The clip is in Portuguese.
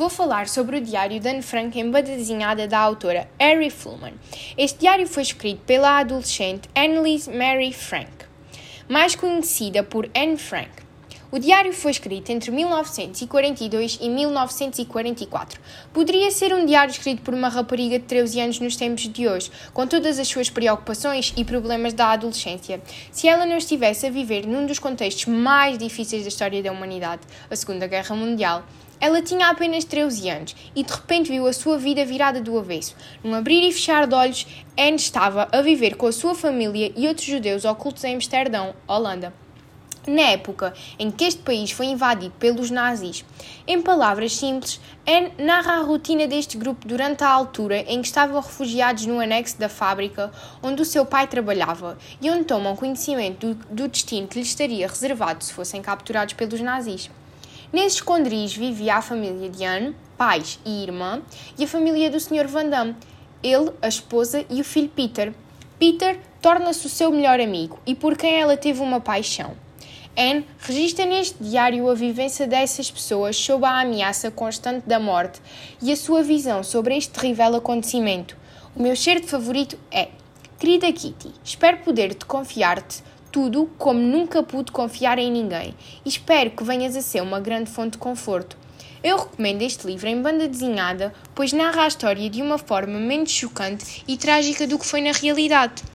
vou falar sobre o diário de Anne Frank em desenhada da autora Harry Fluman. Este diário foi escrito pela adolescente Annelise Mary Frank, mais conhecida por Anne Frank. O diário foi escrito entre 1942 e 1944. Poderia ser um diário escrito por uma rapariga de 13 anos nos tempos de hoje, com todas as suas preocupações e problemas da adolescência, se ela não estivesse a viver num dos contextos mais difíceis da história da humanidade, a Segunda Guerra Mundial. Ela tinha apenas 13 anos e de repente viu a sua vida virada do avesso. Num abrir e fechar de olhos, Anne estava a viver com a sua família e outros judeus ocultos em Amsterdão, Holanda na época em que este país foi invadido pelos nazis. Em palavras simples, Anne narra a rotina deste grupo durante a altura em que estavam refugiados no anexo da fábrica onde o seu pai trabalhava e onde tomam conhecimento do, do destino que lhes estaria reservado se fossem capturados pelos nazis. Nesse esconderijo vivia a família de Anne, pais e irmã, e a família do Sr. Van Damme, ele, a esposa e o filho Peter. Peter torna-se o seu melhor amigo e por quem ela teve uma paixão. Anne registra neste diário a vivência dessas pessoas sob a ameaça constante da morte e a sua visão sobre este terrível acontecimento. O meu cheiro favorito é: Querida Kitty, espero poder-te confiar-te tudo como nunca pude confiar em ninguém e espero que venhas a ser uma grande fonte de conforto. Eu recomendo este livro em banda desenhada, pois narra a história de uma forma menos chocante e trágica do que foi na realidade.